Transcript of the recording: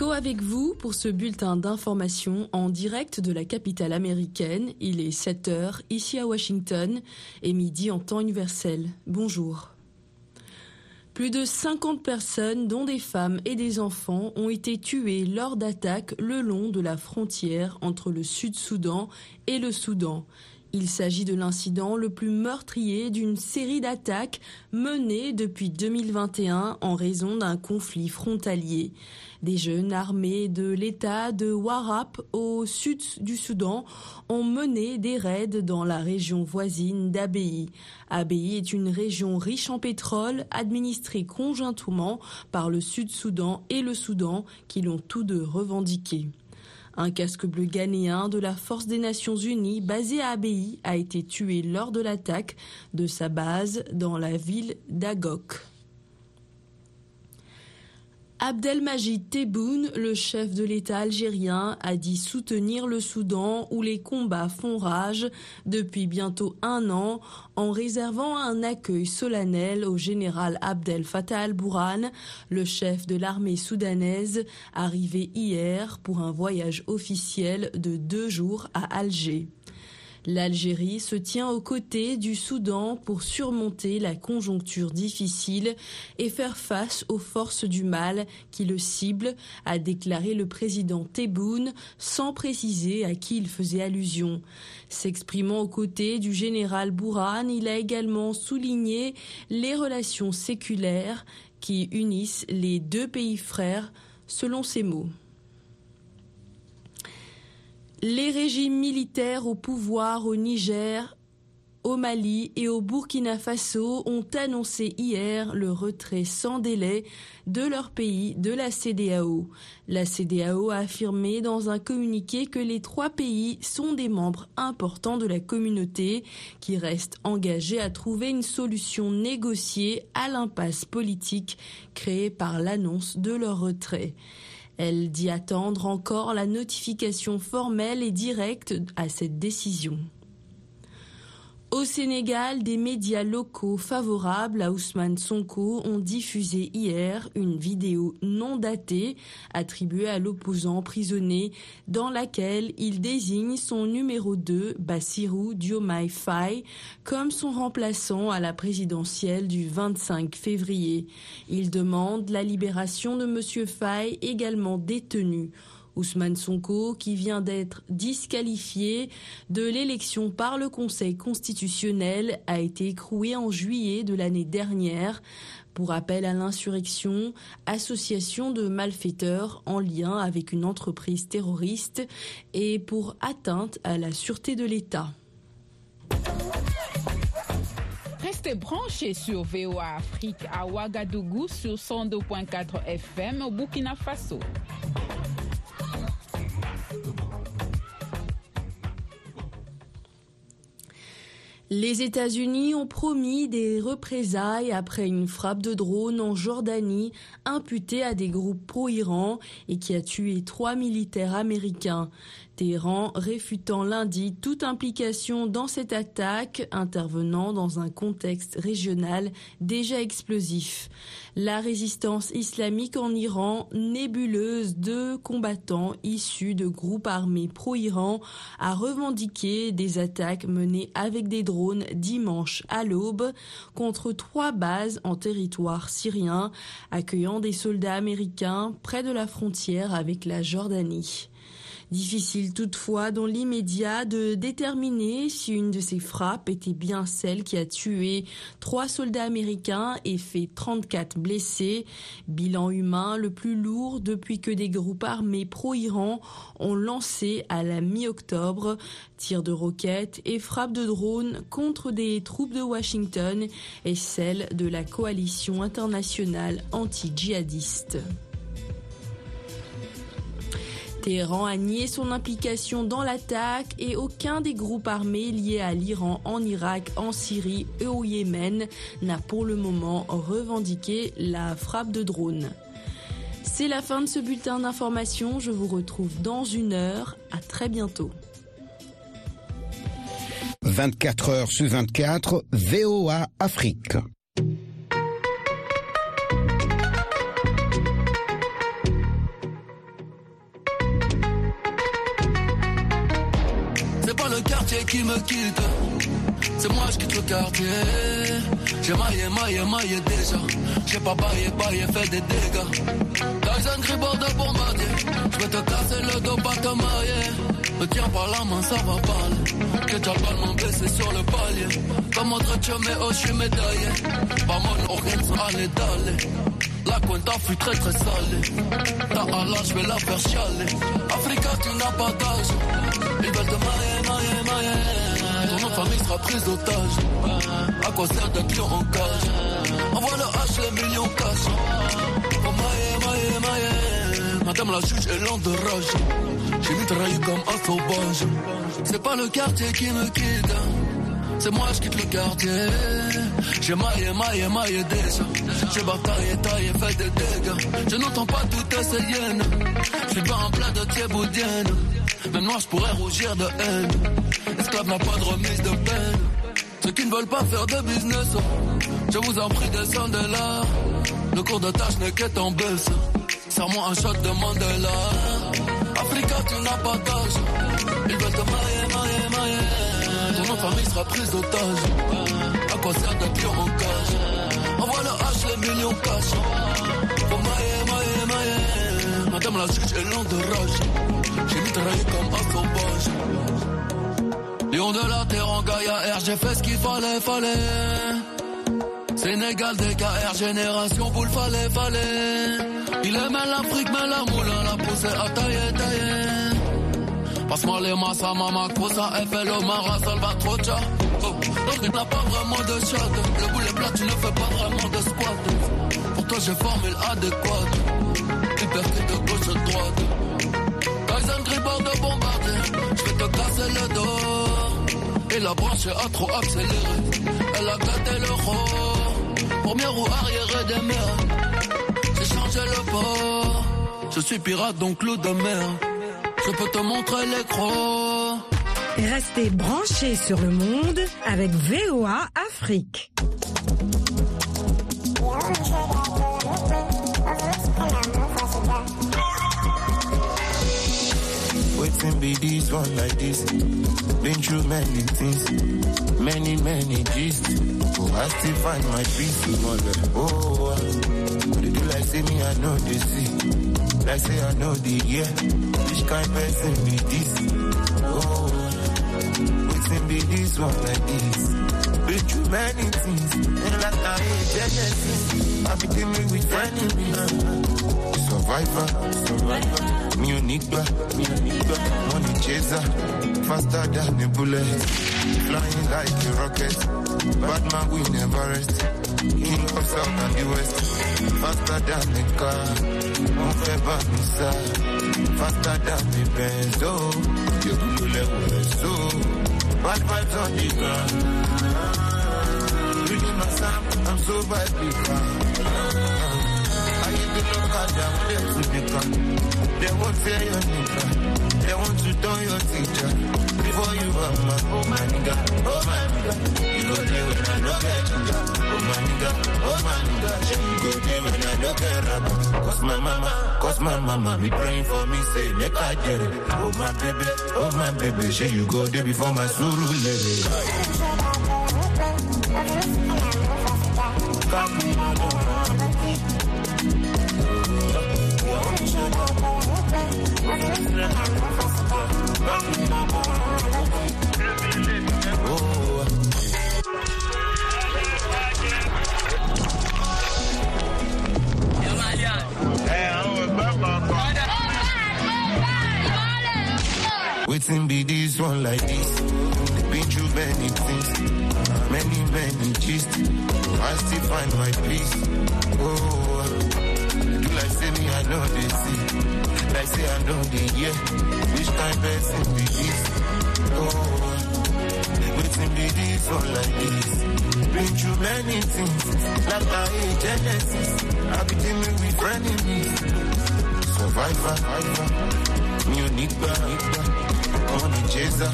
Avec vous pour ce bulletin d'information en direct de la capitale américaine. Il est 7 heures ici à Washington et midi en temps universel. Bonjour. Plus de 50 personnes, dont des femmes et des enfants, ont été tuées lors d'attaques le long de la frontière entre le Sud-Soudan et le Soudan. Il s'agit de l'incident le plus meurtrier d'une série d'attaques menées depuis 2021 en raison d'un conflit frontalier. Des jeunes armés de l'État de Warap au sud du Soudan ont mené des raids dans la région voisine d'Abei. Abei est une région riche en pétrole administrée conjointement par le Sud-Soudan et le Soudan qui l'ont tous deux revendiqué. Un casque bleu ghanéen de la Force des Nations Unies basé à Abei a été tué lors de l'attaque de sa base dans la ville d'Agok. Abdelmajid Tebboune, le chef de l'État algérien, a dit soutenir le Soudan où les combats font rage depuis bientôt un an en réservant un accueil solennel au général Abdel Fattah al-Bourhan, le chef de l'armée soudanaise, arrivé hier pour un voyage officiel de deux jours à Alger. L'Algérie se tient aux côtés du Soudan pour surmonter la conjoncture difficile et faire face aux forces du mal qui le ciblent, a déclaré le président Tebboune sans préciser à qui il faisait allusion. S'exprimant aux côtés du général Bourhan, il a également souligné les relations séculaires qui unissent les deux pays frères, selon ses mots. Les régimes militaires au pouvoir au Niger, au Mali et au Burkina Faso ont annoncé hier le retrait sans délai de leur pays de la CDAO. La CDAO a affirmé dans un communiqué que les trois pays sont des membres importants de la communauté qui restent engagés à trouver une solution négociée à l'impasse politique créée par l'annonce de leur retrait. Elle dit attendre encore la notification formelle et directe à cette décision. Au Sénégal, des médias locaux favorables à Ousmane Sonko ont diffusé hier une vidéo non datée attribuée à l'opposant emprisonné dans laquelle il désigne son numéro 2, Bassirou Diomaye Faye, comme son remplaçant à la présidentielle du 25 février. Il demande la libération de M. Faye, également détenu. Ousmane Sonko, qui vient d'être disqualifié de l'élection par le Conseil constitutionnel, a été écroué en juillet de l'année dernière pour appel à l'insurrection, association de malfaiteurs en lien avec une entreprise terroriste et pour atteinte à la sûreté de l'État. Restez branchés sur VOA Afrique à Ouagadougou sur 102.4 FM au Burkina Faso. Les États-Unis ont promis des représailles après une frappe de drone en Jordanie imputée à des groupes pro-Iran et qui a tué trois militaires américains. Téhéran réfutant lundi toute implication dans cette attaque intervenant dans un contexte régional déjà explosif. La résistance islamique en Iran, nébuleuse de combattants issus de groupes armés pro-Iran, a revendiqué des attaques menées avec des drones dimanche à l'aube contre trois bases en territoire syrien accueillant des soldats américains près de la frontière avec la Jordanie. Difficile toutefois dans l'immédiat de déterminer si une de ces frappes était bien celle qui a tué trois soldats américains et fait 34 blessés. Bilan humain le plus lourd depuis que des groupes armés pro-Iran ont lancé à la mi-octobre tirs de roquettes et frappes de drones contre des troupes de Washington et celles de la coalition internationale anti-djihadiste. Téhéran a nié son implication dans l'attaque et aucun des groupes armés liés à l'Iran en Irak, en Syrie et au Yémen n'a pour le moment revendiqué la frappe de drone. C'est la fin de ce bulletin d'information. Je vous retrouve dans une heure. À très bientôt. 24 heures sur 24, VOA Afrique. Qui me quitte. C'est moi, je quitte le quartier. J'ai maillé, maillé, maillé déjà. J'ai pas baillé, baillé, fait des dégâts. Un gribord de bombardier. Je vais te casser le dos, pas te mailler. Me tiens par la main, ça va parler. Que t'as pas mon baissé sur le palier. Comme autre mais oh, je suis médaillé. Pas mon organe, allez, d'aller. La cuenta fut très très salée. Ta Allah, je vais la faire chialer. Africa, tu n'as pas d'âge. Ils veulent te mailler, mailler, mailler. Ton nom famille sera prise d'otage. À quoi sert d'être lion en cage? Envoie le H, les millions cash. Oh mailler, mailler, mailler. Madame la juge est lente de rage. J'ai mitraillé comme un sauvage. C'est pas le quartier qui me quitte. C'est moi, je quitte le quartier. J'ai maillé, maillé, maillé déjà. J'ai bataillé, taillé, fait des dégâts. Je n'entends pas toutes ces hyènes. Je suis pas en plein de thieboudienne. Même moi, je pourrais rougir de haine. Esclave n'a pas de remise de peine. Ceux qui ne veulent pas faire de business, je vous en prie, descendez là. Le cours de tâche n'est qu'être en baisse. Serre-moi un shot de Mandela. Africa, tu n'as pas d'âge. Ils veulent te mailler, mailler, mailler. Famille sera prise d'otage. À quoi sert d'être lion en cage? Envoie le H, les millions cash. Faut mailler, mailler, mailler. Madame la juge est lente de rage. J'ai mitraillé comme un sauvage. Lion de la terre en Gaïa R, j'ai fait ce qu'il fallait, fallait. Sénégal, DKR, génération boule, fallait, fallait. Il aimait l'Afrique, mais la moule, la poussée à tailler, tailler. Passe-moi les masses mama, cosa, FL, Mara, Salvatrocha. Oh, l'autre n'a pas vraiment de shot. Le boulet plat, tu ne fais pas vraiment de squat. Pour toi, j'ai formule adéquate. Liberté de gauche à droite. Kaizen gribord de bombarder. Je vais te casser le dos. Et la branche a trop accéléré. Elle a gâté le rôle. Première roue arrière des mers. J'ai changé le port. Je suis pirate, donc l'eau de mer. Je peux te montrer l'écran. Restez branchés sur le monde avec VOA Afrique. Waiting be this one like this. Been through many things, many, many. Oh, I still find my peace. Oh, but do like say me, I know they see. Like say I know the yeah. Which kind person be this? Oh, waiting be this one like this. Been through many things, and like I hate Genesis. I be dealing with enemies. Survivor, survivor. Me unique, me unique. Money chaser, faster than a bullet. Flying like a rocket. Bad man, we never rest. King of South and the West. Faster than a car. Pas ça. Faster than the Benz. Oh, you could level so. Bad vibes on the ground. Reading my sound, I'm so badly found. I to the ground. They won't say your nigga. They want to turn your teacher. Before you are my, oh my nigga, oh my nigga. You go there when I no get ginger. Oh my nigga, oh my nigga. You go there when I no get. Cause my mama, cause my mama be praying for me, say make I get it. Oh my baby, oh my baby. Say you go there before my suru lady. Waiting be this one like this. Been through many things, many, many gist. I still find my peace. Oh, do like say me, I know they see. Like say I know they hear. Which kind person be this? Oh, waiting be this one like this. Been through many things, like I hate Genesis. I be dealing with frenemies. Survivor, survivor. Me unique, unique. Money wanacheza